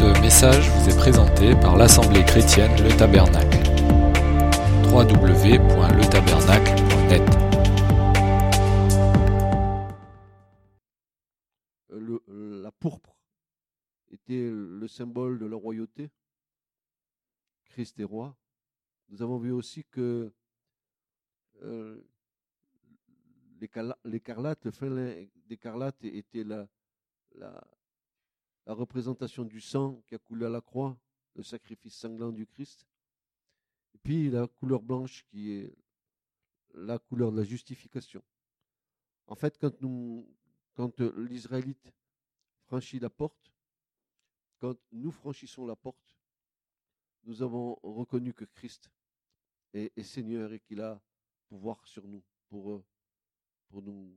Ce message vous est présenté par l'Assemblée chrétienne Le Tabernacle. www.letabernacle.net le- la pourpre était le symbole de la royauté. Christ est roi. Nous avons vu aussi que euh, l'écarla- l'écarlate, le fin d'écarlate était la, la représentation du sang qui a coulé à la croix, le sacrifice sanglant du Christ. Puis la couleur blanche qui est la couleur de la justification. En fait, quand, nous, quand euh, l'Israélite franchit la porte, quand nous franchissons la porte, nous avons reconnu que Christ est, est Seigneur et qu'il a pouvoir sur nous pour, euh, pour nous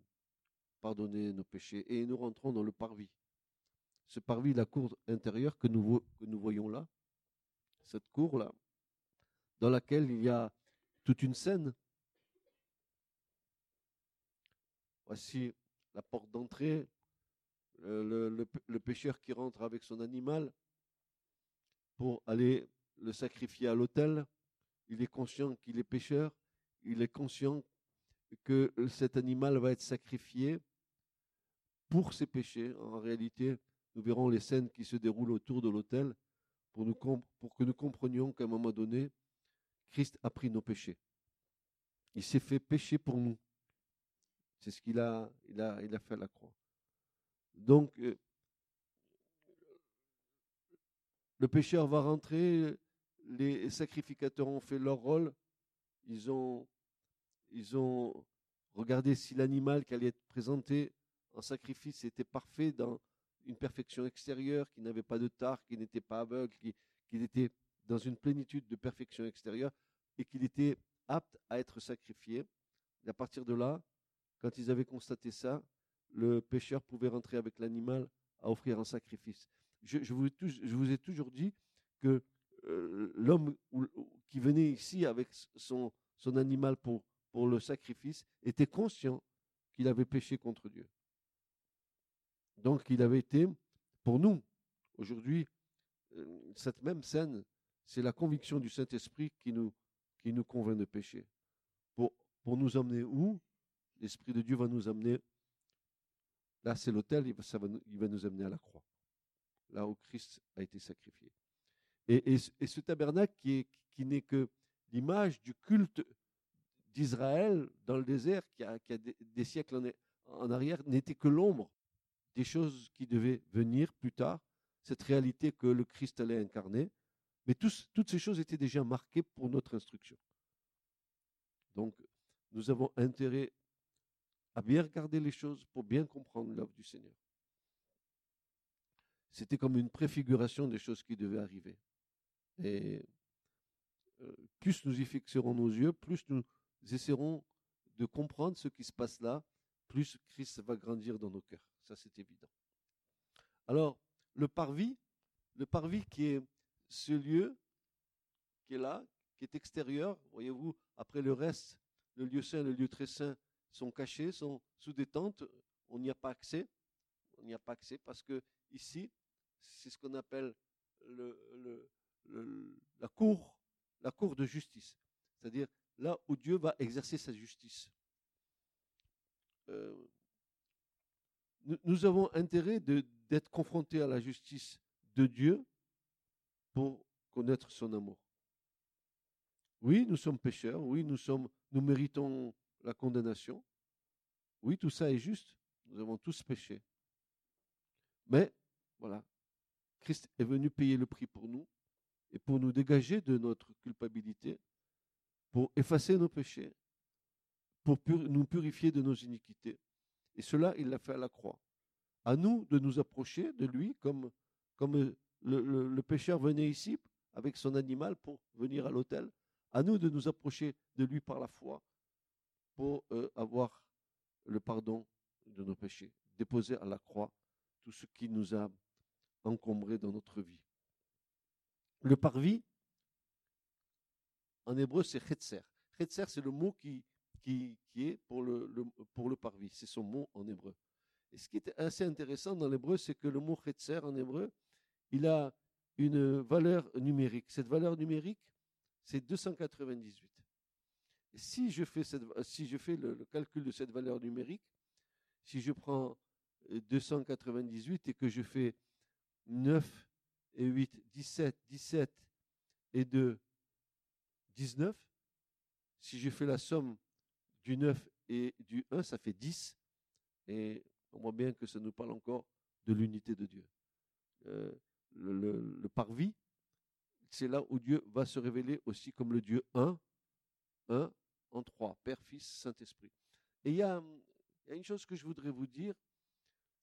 pardonner nos péchés. Et nous rentrons dans le parvis. Ce parvis, la cour intérieure que nous, que nous voyons là, cette cour-là, dans laquelle il y a toute une scène. Voici la porte d'entrée, le, le p- le pécheur qui rentre avec son animal pour aller le sacrifier à l'autel. Il est conscient qu'il est pécheur, il est conscient que cet animal va être sacrifié pour ses péchés. En réalité, nous verrons les scènes qui se déroulent autour de l'autel pour, que nous comprenions qu'à un moment donné, Christ a pris nos péchés. Il s'est fait pécher pour nous. C'est ce qu'il a, il a, il a fait à la croix. Donc, euh, le pécheur va rentrer, les sacrificateurs ont fait leur rôle, ils ont, ils ont regardé si l'animal qui allait être présenté en sacrifice était parfait dans une perfection extérieure, qui n'avait pas de tare, qui n'était pas aveugle, qui- était dans une plénitude de perfection extérieure et qu'il était apte à être sacrifié. Et à partir de là, quand ils avaient constaté ça, le pécheur pouvait rentrer avec l'animal à offrir un sacrifice. Je, vous, ai toujours dit que euh, l'homme qui venait ici avec son, animal pour le sacrifice était conscient qu'il avait péché contre Dieu. Donc il avait été, pour nous, aujourd'hui, euh, cette même scène, c'est la conviction du Saint-Esprit qui nous, qui nous convainc de pécher. Pour, pour nous emmener où? L'Esprit de Dieu va nous amener. Là, c'est l'autel, il, il va nous amener à la croix, là où Christ a été sacrifié. Et, et ce- tabernacle qui, qui n'est que l'image du culte d'Israël dans le désert, qui a, qui a des, des siècles en, en arrière, n'était que l'ombre des choses qui devaient venir plus tard, cette réalité que le Christ allait incarner. Mais toutes ces choses étaient déjà marquées pour notre instruction. Donc, nous avons intérêt à bien regarder les choses pour bien comprendre l'œuvre du Seigneur. C'était comme une préfiguration des choses qui devaient arriver. Et euh, plus nous y fixerons nos yeux, plus nous essaierons de comprendre ce qui se passe là, plus Christ va grandir dans nos cœurs. Ça, c'est évident. Alors, le parvis, le parvis qui est ce lieu qui est là, qui est extérieur, voyez-vous, après le reste, le lieu saint, le lieu très saint sont cachés, sont sous des tentes, on n'y a pas accès. On n'y a pas accès parce que ici, c'est ce qu'on appelle le- le- le- la cour, la cour de justice, c'est-à-dire là où Dieu va exercer sa justice. Euh, nous, avons intérêt d'être confrontés à la justice de Dieu pour connaître son amour. Oui, nous sommes pécheurs, oui, nous, sommes, nous méritons la condamnation. Oui, tout ça est juste, nous avons tous péché. Mais, voilà, Christ est venu payer le prix pour nous et pour nous dégager de notre culpabilité, pour effacer nos péchés, pour nous purifier de nos iniquités. Et cela, il l'a fait à la croix. À nous de nous approcher de lui comme, comme le, le- le pécheur venait ici avec son animal pour venir à l'autel. À nous de nous approcher de lui par la foi pour euh, avoir le pardon de nos péchés, déposer à la croix tout ce qui nous a encombrés dans notre vie. Le parvis, en hébreu, c'est chetzer. Chetzer, c'est le mot qui, qui, est pour le, pour le parvis. C'est son mot en hébreu. Et ce qui est assez intéressant dans l'hébreu, c'est que le mot chetzer en hébreu, il a une valeur numérique. Cette valeur numérique, c'est 298. si je fais, cette, si je fais le, calcul de cette valeur numérique, si je prends 298 et que je fais 9 et 8, 17, 17 et 2, 19, si je fais la somme du 9 et du 1, ça fait 10. Et on voit bien que ça nous parle encore de l'unité de Dieu. Euh, le, parvis, c'est là où Dieu va se révéler aussi comme le Dieu un, un en trois, Père, Fils, Saint-Esprit. Et il y, a, une chose que je voudrais vous dire,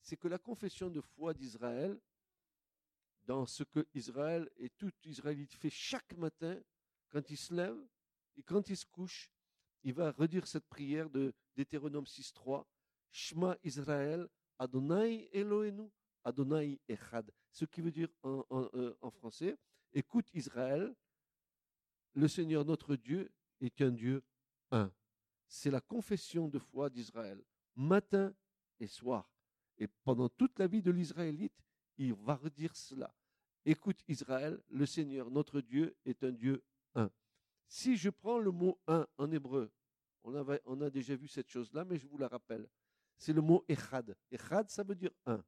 c'est que la confession de foi d'Israël, dans ce que Israël et tout Israélite fait chaque matin, quand il se lève et quand il se couche, il va redire cette prière de Deutéronome 6.3, Shema Israël, Adonai Elohenu, Adonai Echad. Ce qui veut dire euh, en, français, écoute Israël, le Seigneur notre Dieu est un Dieu un. C'est la confession de foi d'Israël, matin et soir. Et pendant toute la vie de l'Israélite, il va redire cela. Écoute Israël, le Seigneur notre Dieu est un Dieu. Si je prends le mot un en hébreu, on, a déjà vu cette chose-là, mais je vous la rappelle. C'est le mot echad. Echad, ça veut dire un.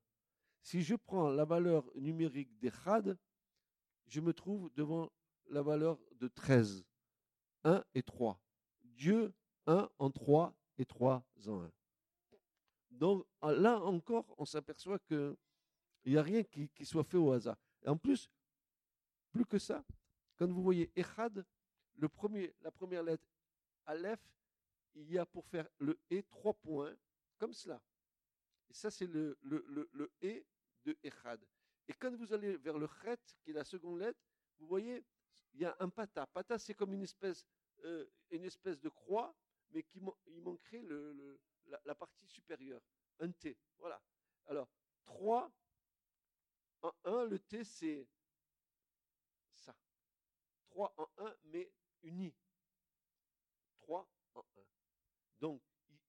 Si je prends la valeur numérique d'Echad, je me trouve devant la valeur de 13. 1 et 3. Dieu, 1 en 3 et 3 en 1. Donc là encore, on s'aperçoit qu'il n'y a rien qui, soit fait au hasard. En plus, plus que ça, quand vous voyez Echad, le premier, la première lettre, Aleph, il y a pour faire le E trois points, comme cela. Et ça, c'est le, le, le, le E de Echad. Et quand vous allez vers le Chet, qui est la seconde lettre, vous voyez, il y a un pata. Pata, c'est comme une espèce, euh, une espèce de croix, mais qui il manquerait le, la, partie supérieure. Un T. Voilà. Alors, 3 en 1, le T, c'est ça. 3 en 1, mais uni. 3 en 1. Donc,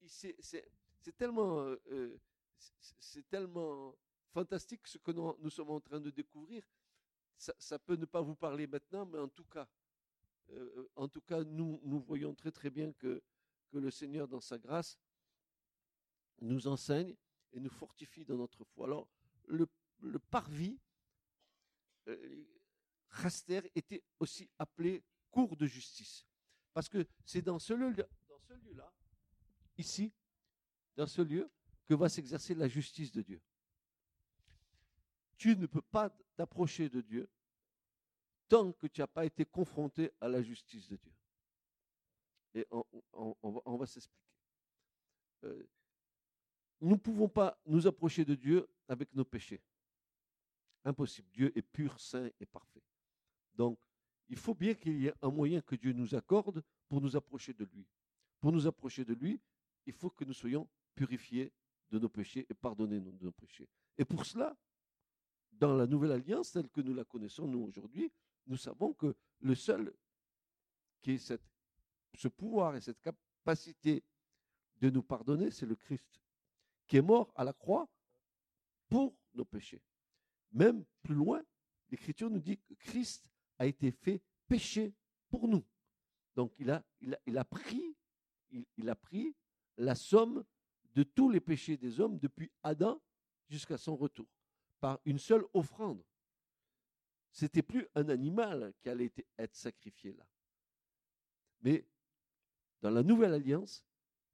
c'est tellement, euh, euh, tellement fantastique ce que nous, sommes en train de découvrir. Ça, peut ne pas vous parler maintenant, mais en tout cas, euh, en tout cas, nous, nous voyons très très bien que, que le Seigneur, dans sa grâce, nous enseigne et nous fortifie dans notre foi. Alors, le, le parvis, euh, était aussi appelé cour de justice. Parce que c'est dans ce lieu-là, ici, dans ce lieu, que va s'exercer la justice de Dieu tu ne peux pas t'approcher de Dieu tant que tu n'as pas été confronté à la justice de Dieu. Et on, va, s'expliquer. Euh, nous ne pouvons pas nous approcher de Dieu avec nos péchés. Impossible. Dieu est pur, saint et parfait. Donc, il faut bien qu'il y ait un moyen que Dieu nous accorde pour nous approcher de lui. Pour nous approcher de lui, il faut que nous soyons purifiés de nos péchés et pardonnés de nos péchés. Et pour cela, dans la nouvelle alliance telle que nous la connaissons nous aujourd'hui, nous savons que le seul qui ait cette, ce pouvoir et cette capacité de nous pardonner, c'est le Christ, qui est mort à la croix pour nos péchés. Même plus loin, l'Écriture nous dit que Christ a été fait péché pour nous. Donc il a, pris la somme de tous les péchés des hommes depuis Adam jusqu'à son retour par une seule offrande. C'était plus un animal qui allait être sacrifié là. Mais dans la nouvelle alliance,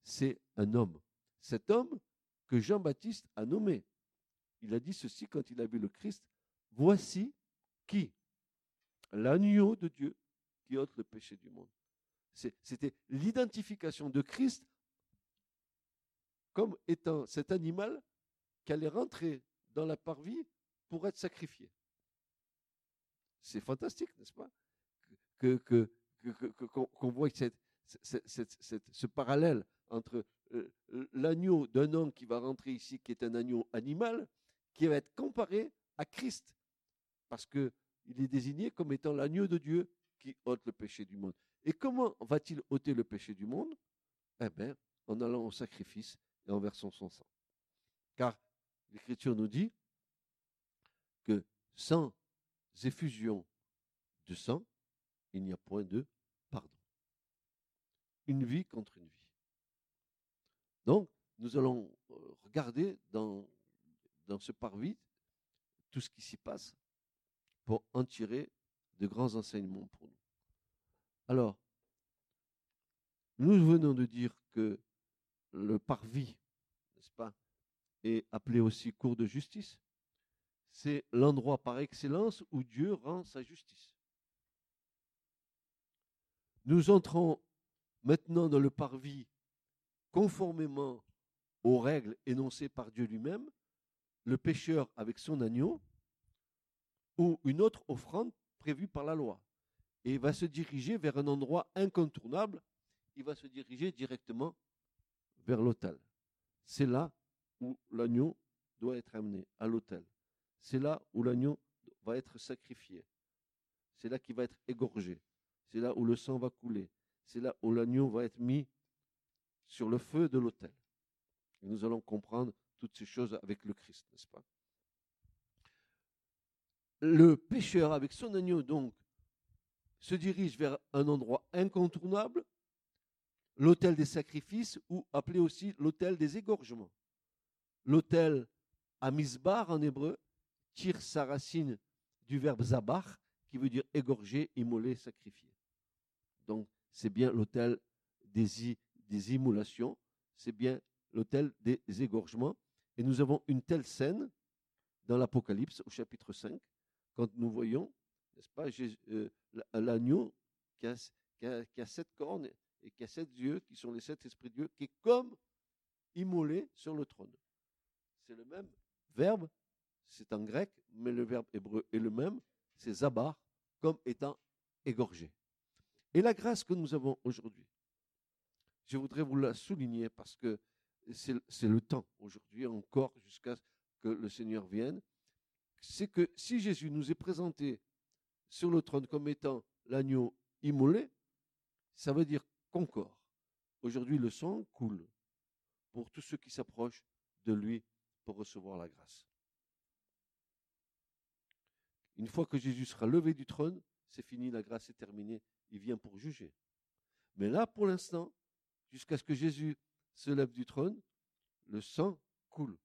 c'est un homme. Cet homme que Jean-Baptiste a nommé. Il a dit ceci quand il a vu le Christ. Voici qui L'agneau de Dieu qui ôte le péché du monde. C'était l'identification de Christ comme étant cet animal qui allait rentrer dans la parvis pour être sacrifié. C'est fantastique, n'est-ce pas? Que, que, qu'on voit cette, ce parallèle entre euh, l'agneau d'un homme qui va rentrer ici, qui est un agneau animal, qui va être comparé à Christ, parce qu'il est désigné comme étant l'agneau de Dieu qui ôte le péché du monde. Et comment va-t-il ôter le péché du monde? Eh bien, en allant au sacrifice et en versant son sang. Car l'Écriture nous dit que sans effusions de sang, il n'y a point de pardon. Une vie contre une vie. Donc, nous allons euh, regarder dans, dans ce parvis tout ce qui s'y passe en tirer de grands enseignements pour nous. Alors, nous venons de dire que le parvis, n'est-ce pas, est appelé aussi cour de justice. C'est l'endroit par excellence où Dieu rend sa justice. Nous entrons maintenant dans le parvis conformément aux règles énoncées par Dieu lui-même, le pécheur avec son agneau, ou une autre offrande prévue par la loi. Et il va se diriger vers un endroit incontournable, il va se diriger directement vers l'autel. C'est là où l'agneau doit être amené, à l'autel. C'est là où l'agneau va être sacrifié. C'est là qu'il va être égorgé. C'est là où le sang va couler. C'est là où l'agneau va être mis sur le feu de l'autel. Nous allons comprendre toutes ces choses avec le Christ, n'est-ce pas? Le pécheur, avec son agneau, donc, se dirige vers un endroit incontournable, l'autel des sacrifices, ou appelé aussi l'autel des égorgements. L'autel à misbar en hébreu tire sa racine du verbe zabach, qui veut dire égorger, immoler, sacrifier. Donc, c'est bien l'autel des, des immolations, c'est bien l'autel des égorgements. Et nous avons une telle scène dans l'Apocalypse au chapitre 5, quand nous voyons, n'est-ce pas, euh, l'agneau qui a, qui, a, sept cornes et qui a sept yeux, qui sont les sept esprits de Dieu, qui est comme immolé sur le trône. C'est le même verbe, c'est en grec, mais le verbe hébreu est le même, c'est zabar, comme étant égorgé. Et la grâce que nous avons aujourd'hui, je voudrais vous la souligner parce que c'est le temps aujourd'hui encore jusqu'à ce que le Seigneur vienne, c'est que si Jésus nous est présenté sur le trône comme étant l'agneau immolé, ça veut dire qu'encore, aujourd'hui le sang coule pour tous ceux qui s'approchent de lui pour recevoir la grâce. Une fois que Jésus sera levé du trône, c'est fini, la grâce est terminée, il vient pour juger. Mais là, pour l'instant, jusqu'à ce que Jésus se lève du trône, le sang coule.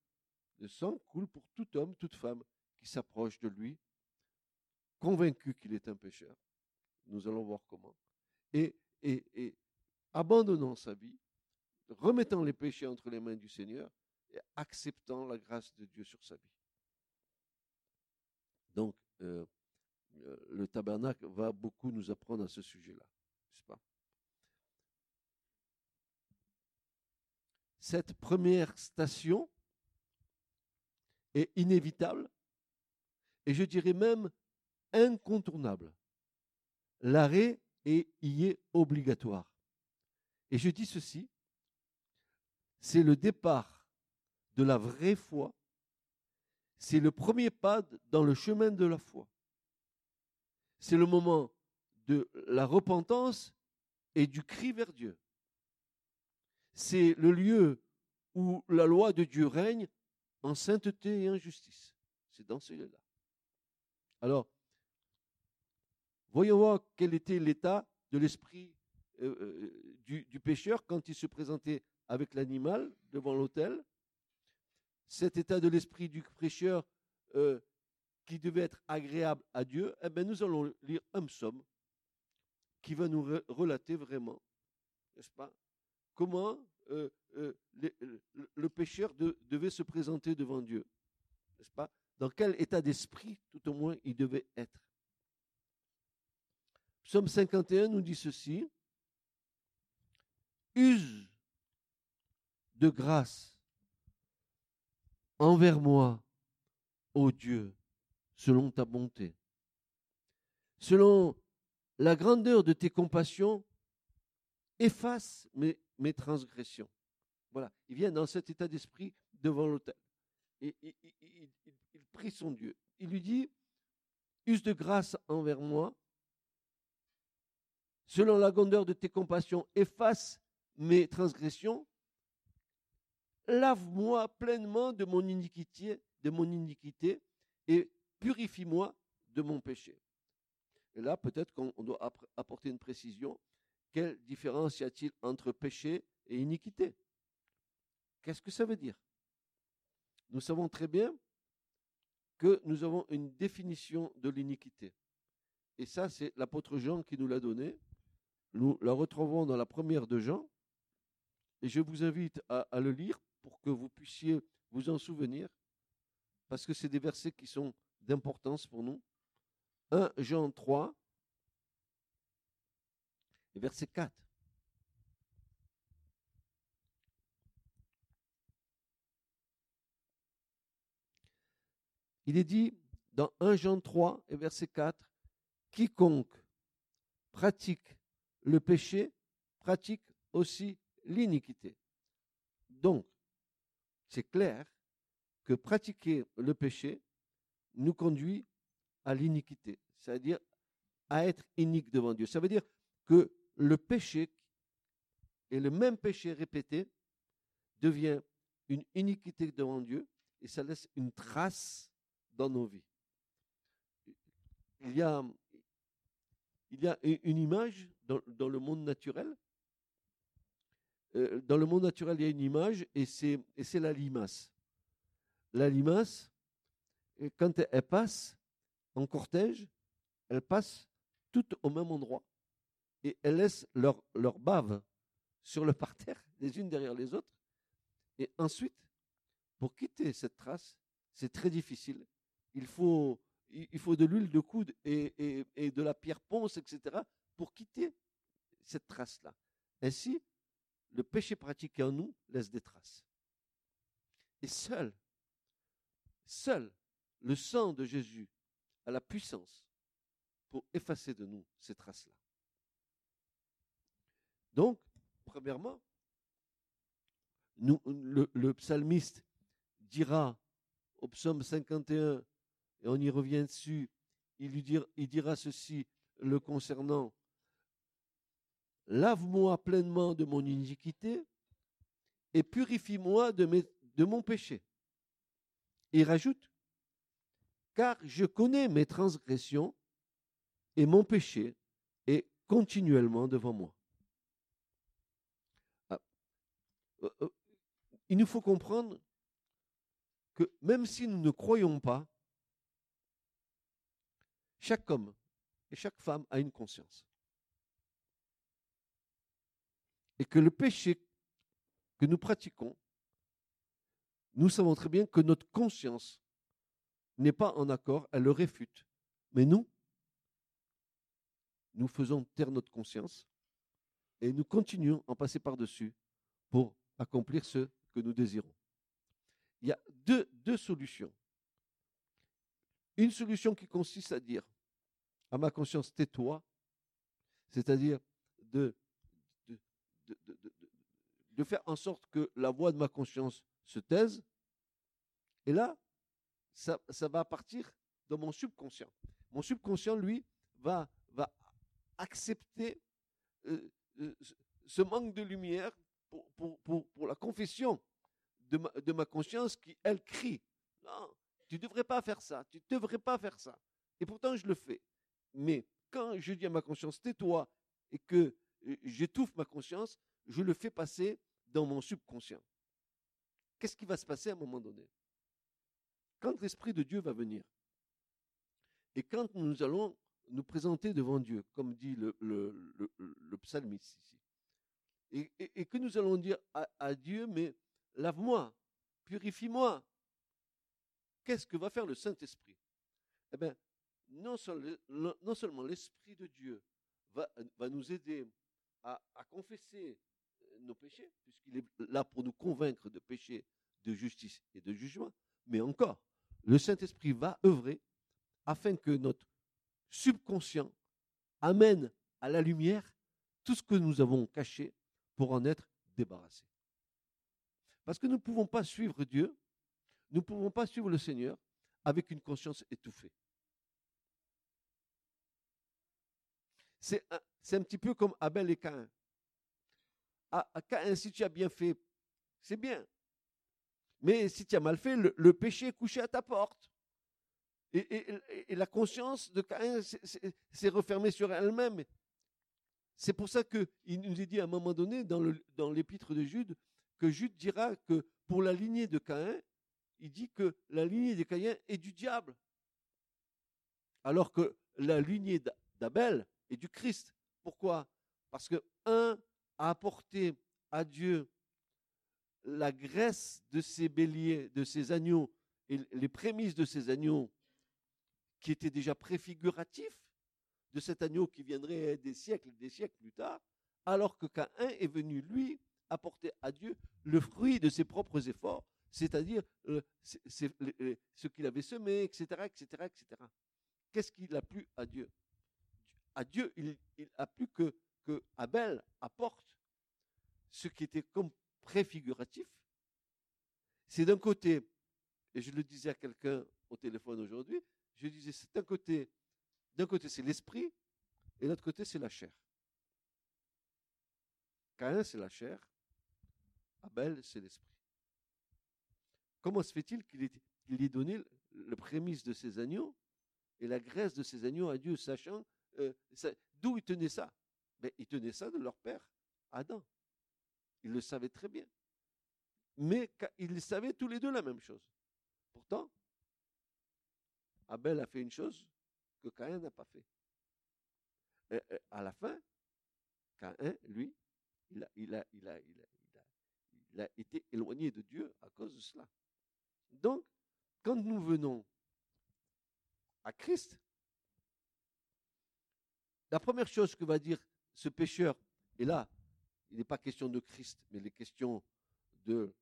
Le sang coule pour tout homme, toute femme s'approche de lui, convaincu qu'il est un pécheur. Nous allons voir comment. Et abandonnant sa vie, remettant les péchés entre les mains du Seigneur et acceptant la grâce de Dieu sur sa vie. Donc, euh, euh, le tabernacle va beaucoup nous apprendre à ce sujet-là, n'est-ce pas? Cette première station est inévitable et je dirais même incontournable. L'arrêt y est obligatoire. Et je dis ceci, c'est le départ de la vraie foi, c'est le premier pas dans le chemin de la foi c'est le moment de la repentance et du cri vers Dieu. C'est le lieu où la loi de Dieu règne en sainteté et en justice. C'est dans ce lieu-là. Alors, voyons voir quel était l'état de l'esprit euh, euh, du, pécheur quand il se présentait avec l'animal devant l'autel. Cet état de l'esprit du pécheur euh, qui devait être agréable à Dieu, eh bien, nous allons lire un psaume qui va nous relater vraiment, n'est-ce pas, comment euh, euh, le, pécheur devait se présenter devant Dieu, n'est-ce pas, dans quel état d'esprit, tout au moins, il devait être? Psaume 51 nous dit ceci, use de grâce envers moi, ô Dieu, selon ta bonté. Selon la grandeur de tes compassions, efface mes, transgressions. Voilà, il vient dans cet état d'esprit devant l'autel. Prie son Dieu. Il lui dit, use de grâce envers moi. Selon la grandeur de tes compassions, efface mes transgressions. Lave-moi pleinement de mon iniquité, de mon iniquité, et purifie-moi de mon péché. Et là, peut-être qu'on doit apporter une précision. Quelle différence y a-t-il entre péché et iniquité? Qu'est-ce que ça veut dire? Nous savons très bien que nous avons une définition de l'iniquité. Et ça, c'est l'apôtre Jean qui nous l'a donné. Nous la retrouvons dans la première de Jean. Et je vous invite à, le lire pour que vous puissiez vous en souvenir, parce que c'est des versets qui sont d'importance pour nous. 1 Jean 3, verset 4. Il est dit dans 1 Jean 3 et verset 4, quiconque pratique le péché pratique aussi l'iniquité. Donc, c'est clair que pratiquer le péché nous conduit à l'iniquité, c'est-à-dire à être inique devant Dieu. Ça veut dire que le péché et le même péché répété devient une iniquité devant Dieu et ça laisse une trace dans nos vies. Il y a, une image dans, le monde naturel. Euh, dans le monde naturel, il y a une image et c'est, la limace. La limace, quand elle passe en cortège, elle passe toutes au même endroit. Et elles laissent leur, leur bave sur le parterre, les unes derrière les autres. Et ensuite, pour quitter cette trace, c'est très difficile il faut, de l'huile de coude et, de la pierre ponce, etc., pour quitter cette trace-là. Ainsi, le péché pratiqué en nous laisse des traces. Et seul, seul le sang de Jésus a la puissance pour effacer de nous ces traces-là. Donc, premièrement, le psalmiste dira au psaume 51, et on y revient dessus, il, dira, ceci le concernant. Lave-moi pleinement de mon iniquité et purifie-moi de, mon péché. Il rajoute, car je connais mes transgressions et mon péché est continuellement devant moi. Ah, euh, euh, il nous faut comprendre que même si nous ne croyons pas, chaque homme et chaque femme a une conscience. Et que le péché que nous pratiquons, nous savons très bien que notre conscience n'est pas en accord, elle le réfute. Mais nous, nous faisons taire notre conscience et nous continuons à passer par-dessus pour accomplir ce que nous désirons. Il y a deux, deux solutions. Une solution qui consiste à dire à ma conscience, tais-toi, c'est-à-dire de faire en sorte que la voix de ma conscience se taise. Et là, ça, va partir dans mon subconscient. Mon subconscient, lui, va, accepter euh, euh, ce manque de lumière pour la confession de ma, de ma, conscience qui, elle, crie. Non, tu ne devrais pas faire ça, tu ne devrais pas faire ça. Et pourtant, je le fais. Mais quand je dis à ma conscience, tais-toi, et que euh, j'étouffe ma conscience, je le fais passer dans mon subconscient. Qu'est-ce qui va se passer à un moment donné? Quand l'Esprit de Dieu va venir, et quand nous allons nous présenter devant Dieu, comme dit le, le, psalmiste ici, et, que nous allons dire à, à Dieu, mais lave-moi, purifie-moi, qu'est-ce que va faire le Saint-Esprit? Eh bien, non, seulement l'Esprit de Dieu va, nous aider à, confesser euh, nos péchés, puisqu'il est là pour nous convaincre de péché, de justice et de jugement, mais encore, le Saint-Esprit va œuvrer afin que notre subconscient amène à la lumière tout ce que nous avons caché pour en être débarrassé. Parce que nous ne pouvons pas suivre Dieu, nous ne pouvons pas suivre le Seigneur avec une conscience étouffée. C'est un, petit peu comme Abel et Caïn. À, Caïn, si tu as bien fait, c'est bien. Mais si tu as mal fait, le, péché est couché à ta porte. Et, la conscience de Caïn s'est refermée sur elle-même. C'est pour ça qu'il nous est dit à un moment donné dans l'épître de Jude que Jude dira que pour la lignée de Caïn, il dit que la lignée de Caïn est du diable. Alors que la lignée d'Abel est du Christ. Pourquoi? Parce que un a apporté à Dieu la graisse de ses béliers, de ses agneaux, et les prémices de ces agneaux, qui étaient déjà préfiguratifs de cet agneau qui viendrait des siècles et des siècles plus tard, alors que Caïn est venu, lui, apporter à Dieu le fruit de ses propres efforts, c'est-à-dire euh, ce qu'il avait semé, etc., etc., etc. Qu'est-ce qu'il a plu à Dieu? À Dieu, il, a plu que, que Abel apporte ce qui était comme préfiguratif. C'est d'un côté, et je le disais à quelqu'un au téléphone aujourd'hui, je disais, c'est d'un côté, d'un côté c'est l'esprit, et de l'autre côté c'est la chair. Caïn c'est la chair, Abel c'est l'esprit. Comment se fait-il qu'il ait, donné le prémisse de ses agneaux et la graisse de ses agneaux à Dieu, sachant euh, d'où il tenait ça? Ben, Il tenait ça de leur père, Adam. Il le savait très bien. Mais ils savaient tous les deux la même chose. Pourtant, Abel a fait une chose que Caïn n'a pas fait. à la fin, Caïn, lui, il a été éloigné de Dieu à cause de cela. Donc, quand nous venons à Christ, la première chose que va dire ce pécheur, et là, il n'est pas question de Christ, mais il est question de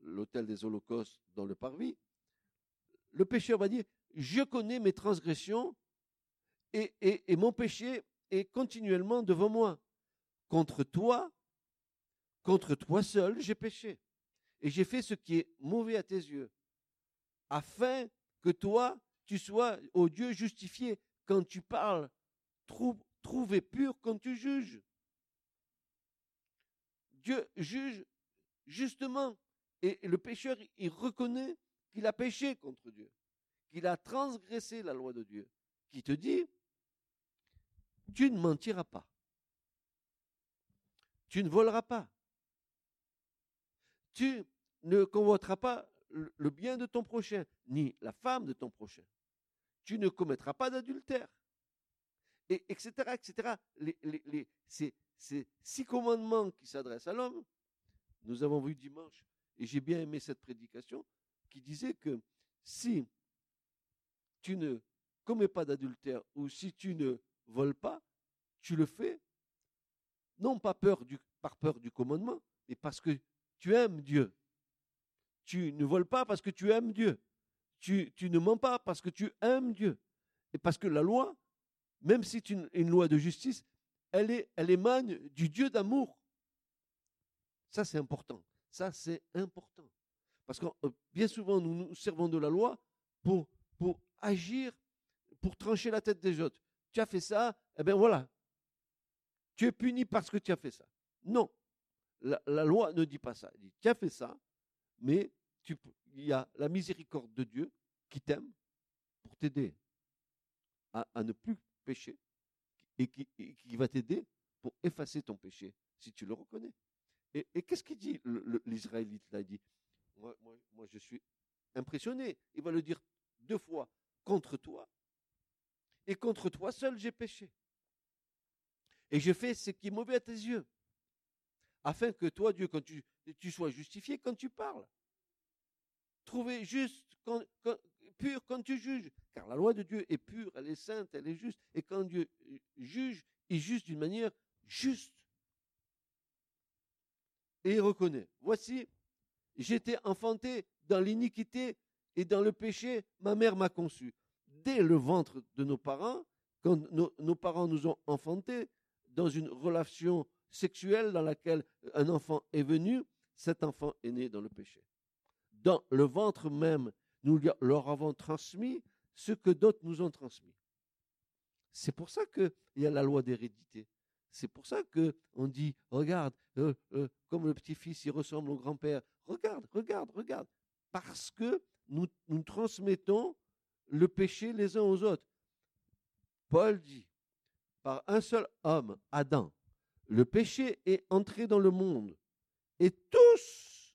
l'autel des holocaustes dans le parvis, le pécheur va dire, je connais mes transgressions et, et, mon péché est continuellement devant moi. Contre toi, contre toi seul, j'ai péché. Et j'ai fait ce qui est mauvais à tes yeux, afin que toi, tu sois, ô Dieu, justifié quand tu parles, trouvé pur quand tu juges. Dieu juge justement. Et le pécheur, il reconnaît qu'il a péché contre Dieu, qu'il a transgressé la loi de Dieu, qui te dit, tu ne mentiras pas, tu ne voleras pas, tu ne convoiteras pas le bien de ton prochain, ni la femme de ton prochain, tu ne commettras pas d'adultère, et etc., etc. Les, ces, six commandements qui s'adressent à l'homme, nous avons vu dimanche, et j'ai bien aimé cette prédication, qui disait que si tu ne commets pas d'adultère ou si tu ne voles pas, tu le fais non pas par peur du commandement, mais parce que tu aimes Dieu. Tu ne voles pas parce que tu aimes Dieu. Tu ne mens pas parce que tu aimes Dieu. Et parce que la loi, même si c'est une, loi de justice, elle, émane du Dieu d'amour. Ça, c'est important. Ça, c'est important. Parce que euh, bien souvent, nous nous servons de la loi pour, agir, pour trancher la tête des autres. Tu as fait ça, eh bien voilà. Tu es puni parce que tu as fait ça. Non. La, loi ne dit pas ça. Elle dit, tu as fait ça, mais il y a la miséricorde de Dieu qui t'aime pour t'aider à, ne plus et qui, va t'aider pour effacer ton péché si tu le reconnais. Et, qu'est-ce qu'il dit l'Israélite là? Dit moi, je suis impressionné. Il va le dire deux fois. Contre toi. Et contre toi seul, j'ai péché. Et je fais ce qui est mauvais à tes yeux. Afin que toi, Dieu, quand tu, sois justifié quand tu parles. Trouver juste, quand, pur quand tu juges. Car la loi de Dieu est pure, elle est sainte, elle est juste. Et quand Dieu juge, il juge d'une manière juste. Et il reconnaît. Voici J'étais enfanté dans l'iniquité et dans le péché, ma mère m'a conçu. Dès le ventre de nos parents, quand nos, parents nous ont enfantés dans une relation sexuelle dans laquelle un enfant est venu, cet enfant est né dans le péché. Dans le ventre même, nous leur avons transmis ce que d'autres nous ont transmis. C'est pour ça qu'il y a la loi d'hérédité. C'est pour ça que on dit, regarde, euh, euh, comme le petit-fils, il ressemble au grand-père. Regarde, regarde, regarde. Parce que nous, nous transmettons le péché les uns aux autres. Paul dit, par un seul homme, Adam, le péché est entré dans le monde et tous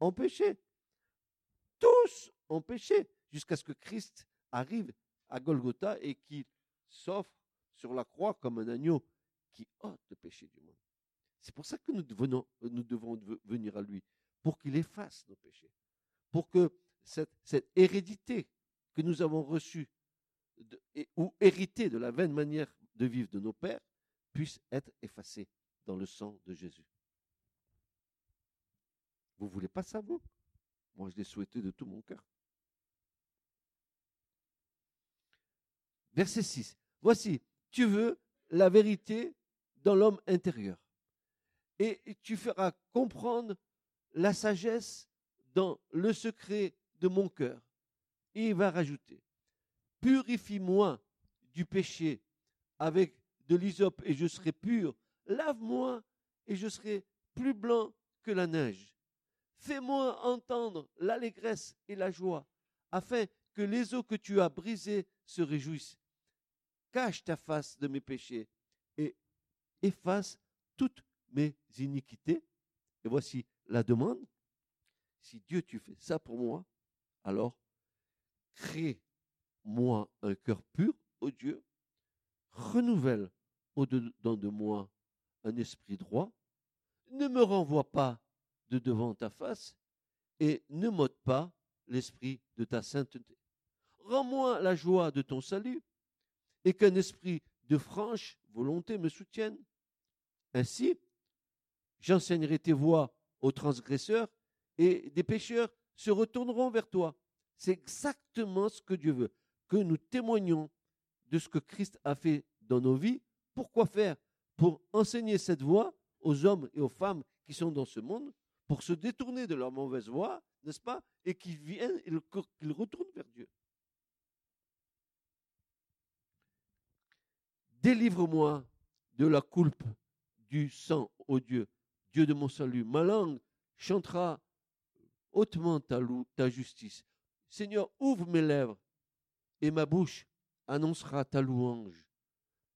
ont péché. Tous péché jusqu'à ce que Christ arrive à Golgotha et qu'il s'offre sur la croix comme un agneau qui ôte le péché du monde. C'est pour ça que nous, nous devons venir à lui, pour qu'il efface nos péchés, pour que cette, cette hérédité que nous avons reçue ou héritée de la vaine manière de vivre de nos pères puisse être effacée dans le sang de Jésus. Vous voulez pas ça, vous? Moi, je l'ai souhaité de tout mon cœur. Verset 6. Voici, tu veux la vérité dans l'homme intérieur. Et tu feras comprendre la sagesse dans le secret de mon cœur. Et il va rajouter, purifie-moi du péché avec de l'hysope et je serai pur. Lave-moi et je serai plus blanc que la neige. Fais-moi entendre l'allégresse et la joie, afin que les eaux que tu as brisées se réjouissent. Cache ta face de mes péchés et efface toutes mes iniquités. Et voici la demande. Si Dieu, tu fais ça pour moi, alors crée-moi un cœur pur, ô Dieu, renouvelle au-dedans de moi un esprit droit, ne me renvoie pas de devant ta face et ne m'ôte pas l'esprit de ta sainteté. Rends-moi la joie de ton salut et qu'un esprit de franche volonté me soutienne. Ainsi, j'enseignerai tes voies aux transgresseurs et des pécheurs se retourneront vers toi. C'est exactement ce que Dieu veut, que nous témoignons de ce que Christ a fait dans nos vies. Pourquoi faire? Pour enseigner cette voie aux hommes et aux femmes qui sont dans ce monde, pour se détourner de leur mauvaise voie, n'est-ce pas? Et qu'ils viennent, qu'ils retournent vers Dieu. Délivre-moi de la coulpe du sang, ô Dieu, Dieu de mon salut. Ma langue chantera hautement ta, justice. Seigneur, ouvre mes lèvres et ma bouche annoncera ta louange.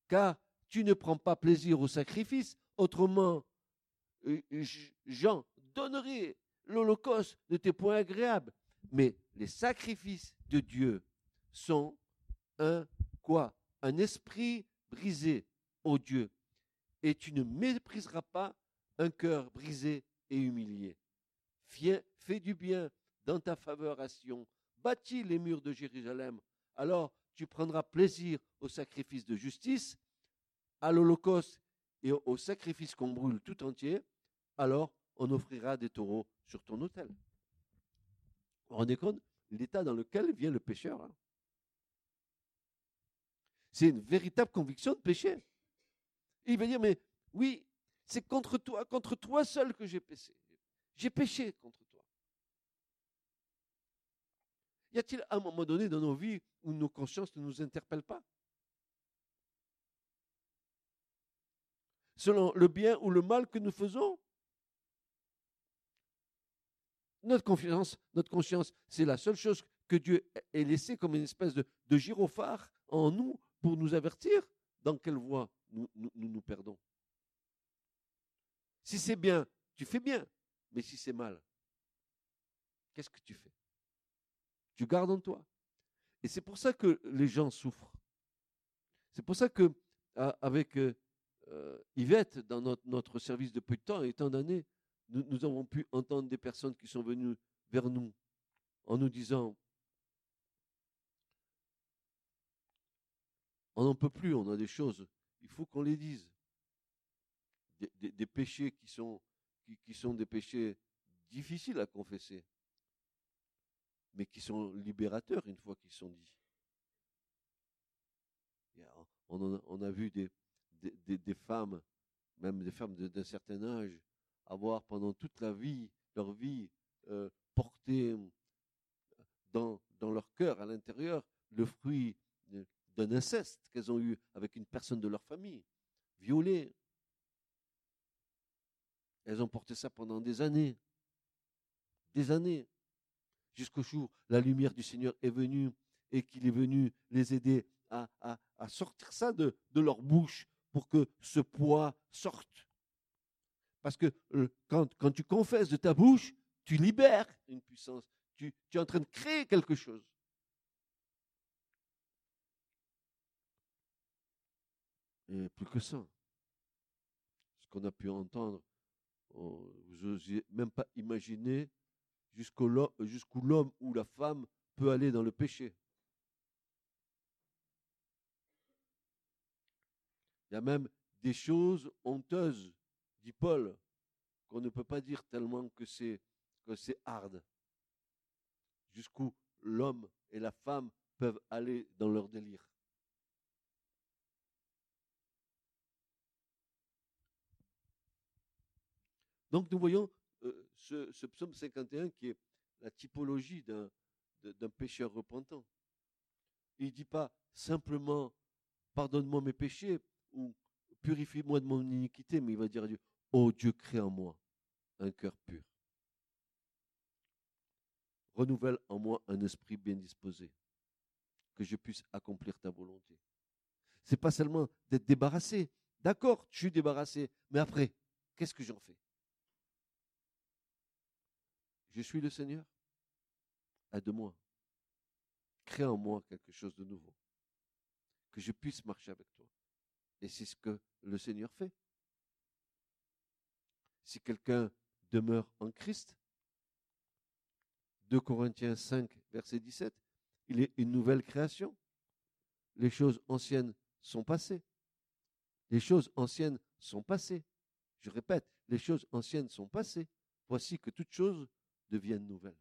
Car tu ne prends pas plaisir au sacrifice, autrement, euh, Jean donnerait l'holocauste de tes points agréables. Mais les sacrifices de Dieu sont un quoi? Un esprit brisé, ô Dieu, et tu ne mépriseras pas un cœur brisé et humilié. fais du bien dans ta faveur à Sion, bâtis les murs de Jérusalem, alors tu prendras plaisir au sacrifice de justice, à l'holocauste et au sacrifice qu'on brûle tout entier, alors on offrira des taureaux sur ton autel. Vous vous rendez compte? L'état dans lequel vient le pécheur hein? C'est une véritable conviction de péché. il va dire, mais oui, c'est contre toi, contre toi seul que j'ai péché. J'ai péché contre toi. Y a-t-il un moment donné dans nos vies où nos consciences ne nous interpellent pas? Selon le bien ou le mal que nous faisons Notre confiance, notre conscience, c'est la seule chose que Dieu ait laissée comme une espèce de, de gyrophare en nous pour nous avertir dans quelle voie nous nous, perdons. Si c'est bien, tu fais bien. Mais si c'est mal, qu'est-ce que tu fais? Tu gardes en toi. Et c'est pour ça que les gens souffrent. C'est pour ça que, avec euh, euh, Yvette, dans notre, service de peu de temps et tant d'années, nous, nous avons pu entendre des personnes qui sont venues vers nous en nous disant On n'en peut plus, on a des choses, il faut qu'on les dise. Des, péchés qui sont, des péchés difficiles à confesser, mais qui sont libérateurs une fois qu'ils sont dits. On, a, vu des, femmes, même des femmes d'un certain âge, avoir pendant toute la vie, leur vie, euh, porté dans, dans leur cœur, à l'intérieur, le fruit d'un inceste qu'elles ont eu avec une personne de leur famille, violée. Elles ont porté ça pendant des années, des années, jusqu'au jour où la lumière du Seigneur est venue et qu'il est venu les aider à, sortir ça de, leur bouche pour que ce poids sorte. Parce que euh, quand, tu confesses de ta bouche, tu libères une puissance. Tu es en train de créer quelque chose. Et plus que ça, ce qu'on a pu entendre, vous n'osez même pas imaginer jusqu'où l'homme ou la femme peut aller dans le péché. Il y a même des choses honteuses, dit Paul, qu'on ne peut pas dire tellement que c'est que c'est hard. Jusqu'où l'homme et la femme peuvent aller dans leur délire. Donc nous voyons euh, ce, psaume 51 qui est la typologie d'un, pécheur repentant. Il ne dit pas simplement pardonne-moi mes péchés ou purifie-moi de mon iniquité, mais il va dire à Dieu, oh Dieu, crée en moi un cœur pur. Renouvelle en moi un esprit bien disposé, que je puisse accomplir ta volonté. C'est pas seulement d'être débarrassé. D'accord, je suis débarrassé, mais après, qu'est-ce que j'en fais? Je suis le Seigneur Aide-moi. Crée en moi quelque chose de nouveau. Que je puisse marcher avec toi. Et c'est ce que le Seigneur fait. Si quelqu'un demeure en Christ, 2 Corinthiens 5, verset 17, il est une nouvelle création. Les choses anciennes sont passées. Les choses anciennes sont passées. Je répète, les choses anciennes sont passées. Voici que toutes choses deviennent nouvelles.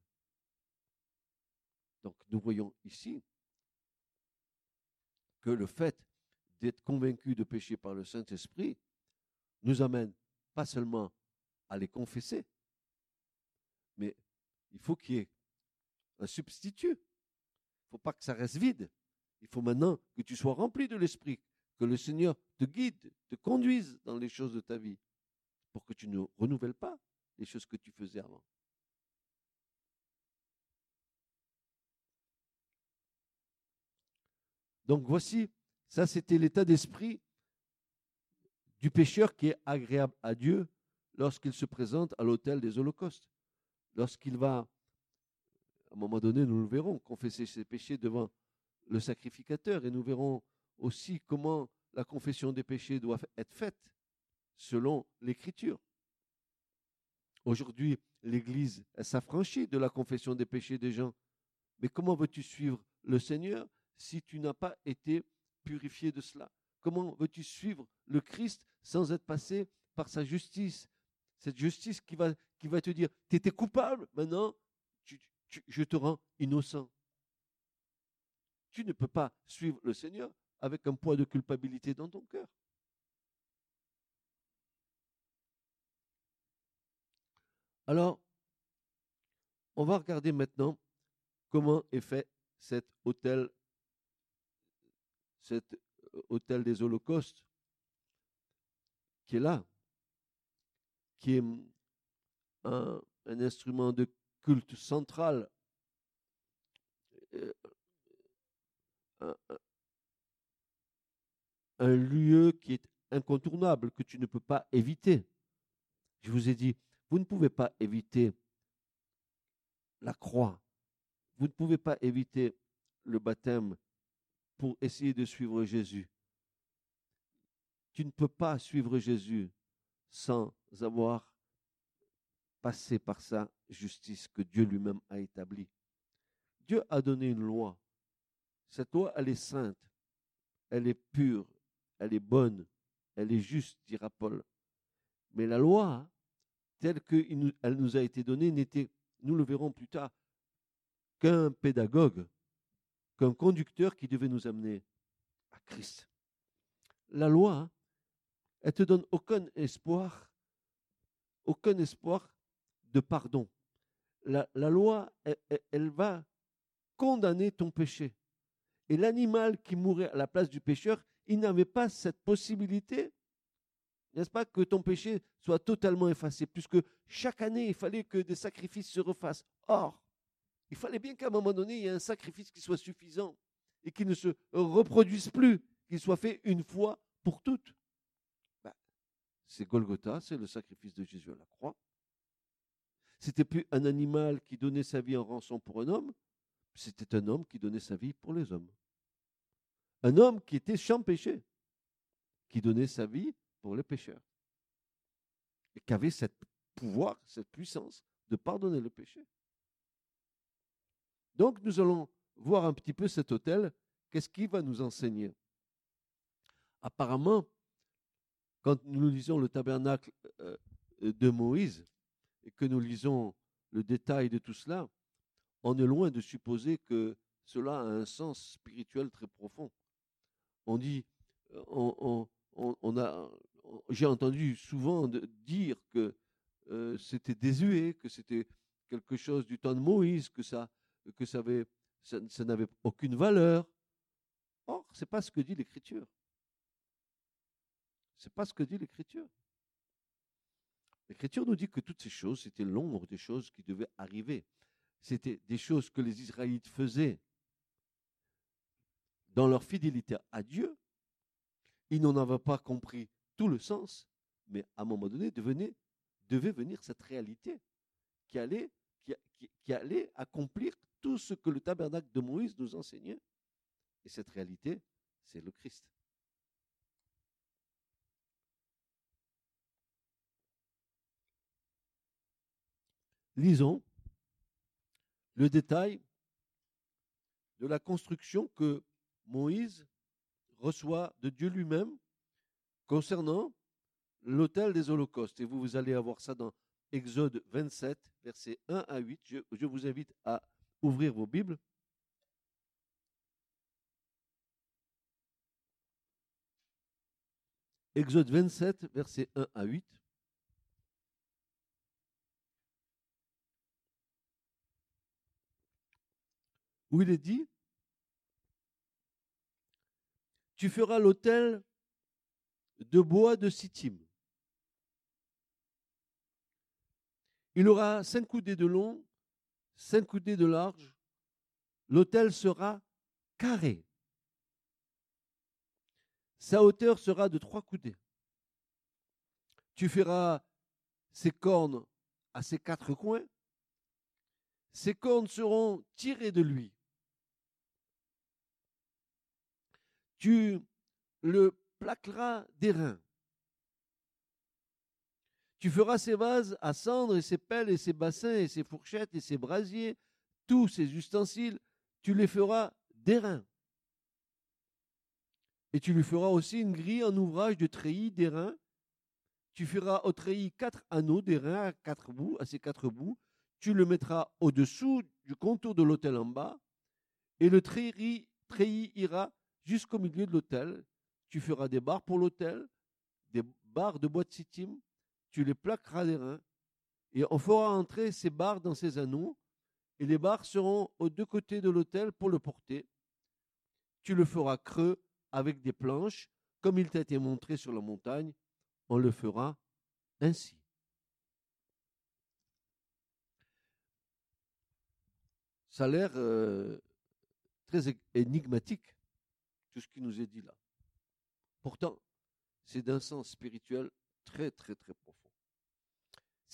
Donc nous voyons ici que le fait d'être convaincu de péché par le Saint-Esprit nous amène pas seulement à les confesser, mais il faut qu'il y ait un substitut. Il ne faut pas que ça reste vide. Il faut maintenant que tu sois rempli de l'Esprit, que le Seigneur te guide, te conduise dans les choses de ta vie, pour que tu ne renouvelles pas les choses que tu faisais avant. Donc voici, ça c'était l'état d'esprit du pécheur qui est agréable à Dieu lorsqu'il se présente à l'autel des holocaustes. Lorsqu'il va, à un moment donné, nous le verrons, confesser ses péchés devant le sacrificateur et nous verrons aussi comment la confession des péchés doit être faite selon l'Écriture. Aujourd'hui, l'Église s'affranchit de la confession des péchés des gens. Mais comment veux-tu suivre le Seigneur si tu n'as pas été purifié de cela Comment veux-tu suivre le Christ sans être passé par sa justice? Cette justice qui va, te dire, tu étais coupable, maintenant je te rends innocent. Tu ne peux pas suivre le Seigneur avec un poids de culpabilité dans ton cœur. Alors, on va regarder maintenant comment est fait cet hôtel cet hôtel des holocaustes qui est là, qui est un, instrument de culte central, euh, un, un lieu qui est incontournable, que tu ne peux pas éviter. Je vous ai dit, vous ne pouvez pas éviter la croix. Vous ne pouvez pas éviter le baptême pour essayer de suivre Jésus. Tu ne peux pas suivre Jésus sans avoir passé par sa justice que Dieu lui-même a établie. Dieu a donné une loi. Cette loi, elle est sainte, elle est pure, elle est bonne, elle est juste, dira Paul. Mais la loi, telle qu'elle nous a été donnée, n'était, nous le verrons plus tard, qu'un pédagogue qu'un conducteur qui devait nous amener à Christ. La loi, elle te donne aucun espoir, aucun espoir de pardon. La, loi, elle, va condamner ton péché. Et l'animal qui mourait à la place du pécheur, il n'avait pas cette possibilité, n'est-ce pas, que ton péché soit totalement effacé, puisque chaque année, il fallait que des sacrifices se refassent. Or, il fallait bien qu'à un moment donné, il y ait un sacrifice qui soit suffisant et qu'il ne se reproduise plus, qu'il soit fait une fois pour toutes. Ben, c'est Golgotha, c'est le sacrifice de Jésus à la croix. C'était plus un animal qui donnait sa vie en rançon pour un homme, c'était un homme qui donnait sa vie pour les hommes. Un homme qui était sans péché, qui donnait sa vie pour les pécheurs. Et qui avait ce pouvoir, cette puissance de pardonner le péché. Donc nous allons voir un petit peu cet hôtel. Qu'est-ce qu'il va nous enseigner? Apparemment, quand nous lisons le tabernacle euh, de Moïse et que nous lisons le détail de tout cela, on est loin de supposer que cela a un sens spirituel très profond. On dit, euh, j'ai entendu souvent dire que euh, c'était désuet, que c'était quelque chose du temps de Moïse, que ça, que ça, avait, ça, n'avait aucune valeur. Or, c'est pas ce que dit l'Écriture. C'est pas ce que dit l'Écriture. L'Écriture nous dit que toutes ces choses, c'était l'ombre des choses qui devaient arriver c'était des choses que les Israélites faisaient dans leur fidélité à Dieu. Ils n'en avaient pas compris tout le sens, mais à un moment donné, devait venir cette réalité qui, allait accomplir tout ce que le tabernacle de Moïse nous enseignait. Et cette réalité, c'est le Christ. Lisons le détail de la construction que Moïse reçoit de Dieu lui-même concernant l'autel des holocaustes. Et vous, allez avoir ça dans Exode 27, versets 1 à 8. Je, je vous invite à ouvrir vos Bibles. Exode 27, versets 1 à 8. où il est dit, tu feras l'autel de bois de Sittim. Il aura cinq coudées de long, cinq coudées de large. L'autel sera carré. Sa hauteur sera de trois coudées. Tu feras ses cornes à ses quatre coins. Ses cornes seront tirées de lui. tu le plaqueras d'airain. Tu feras ses vases à cendre et ses pelles et ses bassins et ses fourchettes et ses brasiers, tous ces ustensiles, tu les feras d'airain. Et tu lui feras aussi une grille en ouvrage de treillis d'airain. Tu feras au treillis quatre anneaux d'airain à quatre bouts, à ces quatre bouts. Tu le mettras au-dessous du contour de l'autel en bas. Et le treillis, treillis ira jusqu'au milieu de l'autel. Tu feras des barres pour l'autel, des barres de bois de tu les plaqueras des reins, et on fera entrer ces barres dans ces anneaux, et les barres seront aux deux côtés de l'autel pour le porter. Tu le feras creux avec des planches, comme il t'a été montré sur la montagne, on le fera ainsi. Ça a l'air euh, très énigmatique tout ce qui nous est dit là. Pourtant, c'est d'un sens spirituel très, très, très profond.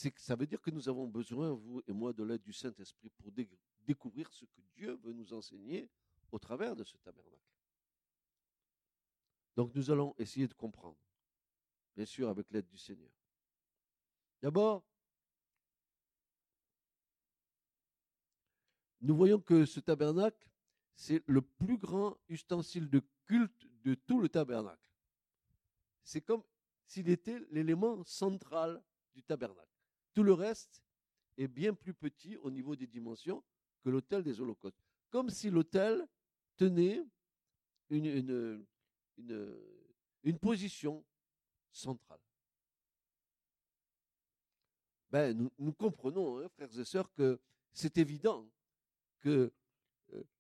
C'est ça veut dire que nous avons besoin, vous et moi, de l'aide du Saint-Esprit pour découvrir ce que Dieu veut nous enseigner au travers de ce tabernacle. Donc nous allons essayer de comprendre, bien sûr avec l'aide du Seigneur. D'abord, nous voyons que ce tabernacle c'est le plus grand ustensile de culte de tout le tabernacle. C'est comme s'il était l'élément central du tabernacle. Tout le reste est bien plus petit au niveau des dimensions que l'autel des holocaustes. Comme si l'autel tenait une, position centrale. Ben, nous, comprenons, hein, frères et sœurs, que c'est évident que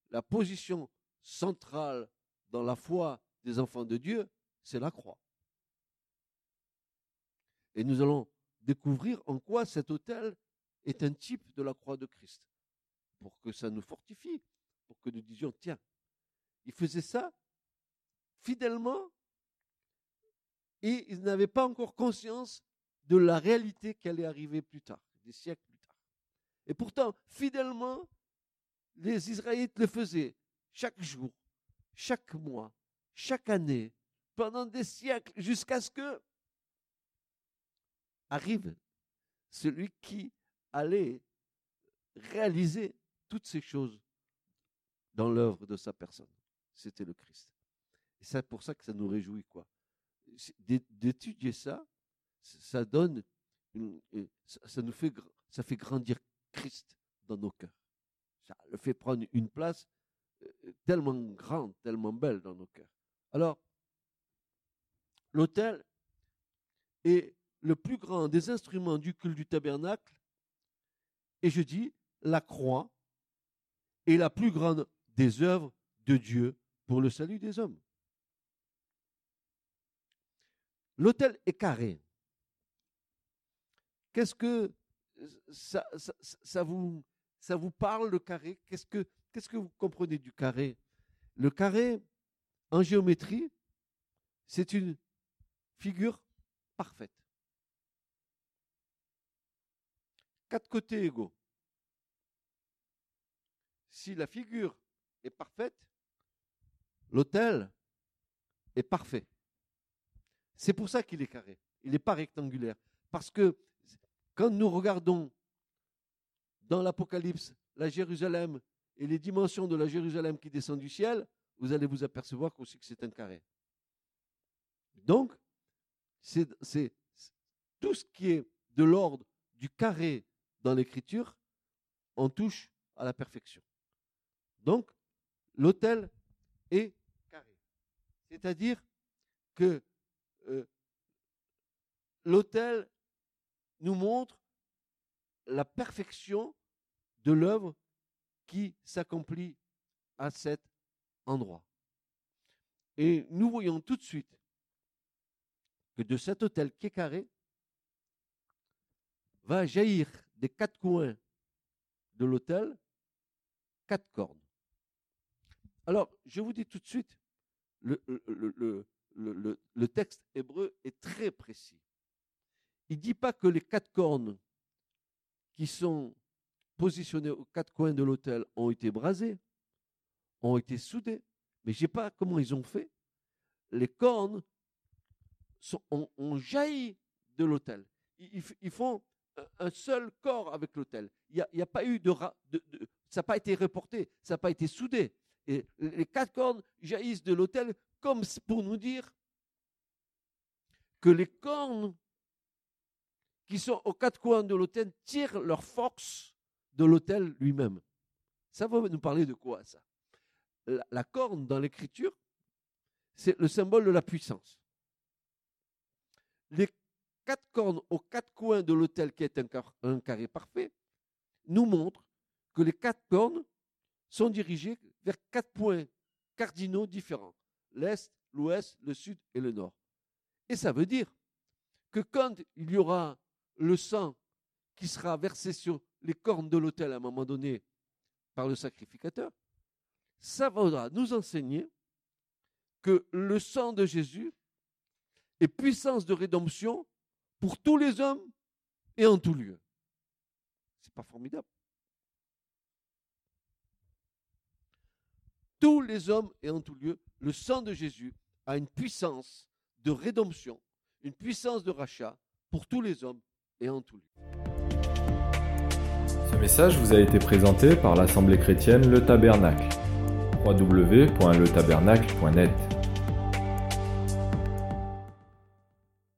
la position centrale dans la foi des enfants de Dieu, c'est la croix. Et nous allons découvrir en quoi cet autel est un type de la croix de Christ, pour que ça nous fortifie, pour que nous disions, tiens, ils faisaient ça fidèlement et ils n'avaient pas encore conscience de la réalité qui allait arriver plus tard, des siècles plus tard. Et pourtant, fidèlement, les Israélites le faisaient chaque jour, chaque mois, chaque année, pendant des siècles, jusqu'à ce que arrive celui qui allait réaliser toutes ces choses dans l'œuvre de sa personne. C'était le Christ. Et c'est pour ça que ça nous réjouit, quoi. D'étudier ça, ça donne, ça nous fait, ça fait grandir Christ dans nos cœurs. Ça le fait prendre une place euh, tellement grande, tellement belle dans nos cœurs. Alors, l'autel est le plus grand des instruments du culte du tabernacle, et je dis, la croix est la plus grande des œuvres de Dieu pour le salut des hommes. L'autel est carré. Qu'est-ce que ça, vous, parle, le carré? Qu'est-ce que, qu'est-ce que vous comprenez du carré? Le carré, en géométrie, c'est une figure parfaite. Quatre côtés égaux. Si la figure est parfaite, l'autel est parfait. C'est pour ça qu'il est carré. Il n'est pas rectangulaire. Parce que quand nous regardons dans l'Apocalypse la Jérusalem et les dimensions de la Jérusalem qui descend du ciel, vous allez vous apercevoir aussi que c'est un carré. Donc, c'est tout ce qui est de l'ordre du carré dans l'écriture, on touche à la perfection. Donc, l'autel est carré. C'est-à-dire que euh, l'autel nous montre la perfection de l'œuvre qui s'accomplit à cet endroit. Et nous voyons tout de suite que de cet autel qui est carré va jaillir des quatre coins de l'autel quatre cornes. Alors, je vous dis tout de suite, le, texte hébreu est très précis. Il ne dit pas que les quatre cornes qui sont positionnées aux quatre coins de l'autel ont été brasées, ont été soudées, mais je ne sais pas comment ils ont fait. Les cornes ont, jailli de l'autel. Ils, font un seul corps avec l'autel. Il n'y a, pas eu de, ça n'a pas été reporté, ça n'a pas été soudé. Et les quatre cornes jaillissent de l'autel comme pour nous dire que les cornes qui sont aux quatre coins de l'autel tirent leur force de l'autel lui-même. Ça va nous parler de quoi ça? La, corne dans l'écriture, c'est le symbole de la puissance. Quatre cornes aux quatre coins de l'autel qui est un, carré parfait nous montrent que les quatre cornes sont dirigées vers quatre points cardinaux différents l'est, l'ouest, le sud et le nord. Et ça veut dire que quand il y aura le sang qui sera versé sur les cornes de l'autel à un moment donné par le sacrificateur, ça va nous enseigner que le sang de Jésus est puissance de rédemption pour tous les hommes et en tout lieu. C'est pas formidable. Tous les hommes et en tout lieu, le sang de Jésus a une puissance de rédemption, une puissance de rachat pour tous les hommes et en tout Ce message vous a été présenté par l'Assemblée chrétienne Le Tabernacle. www.letabernacle.net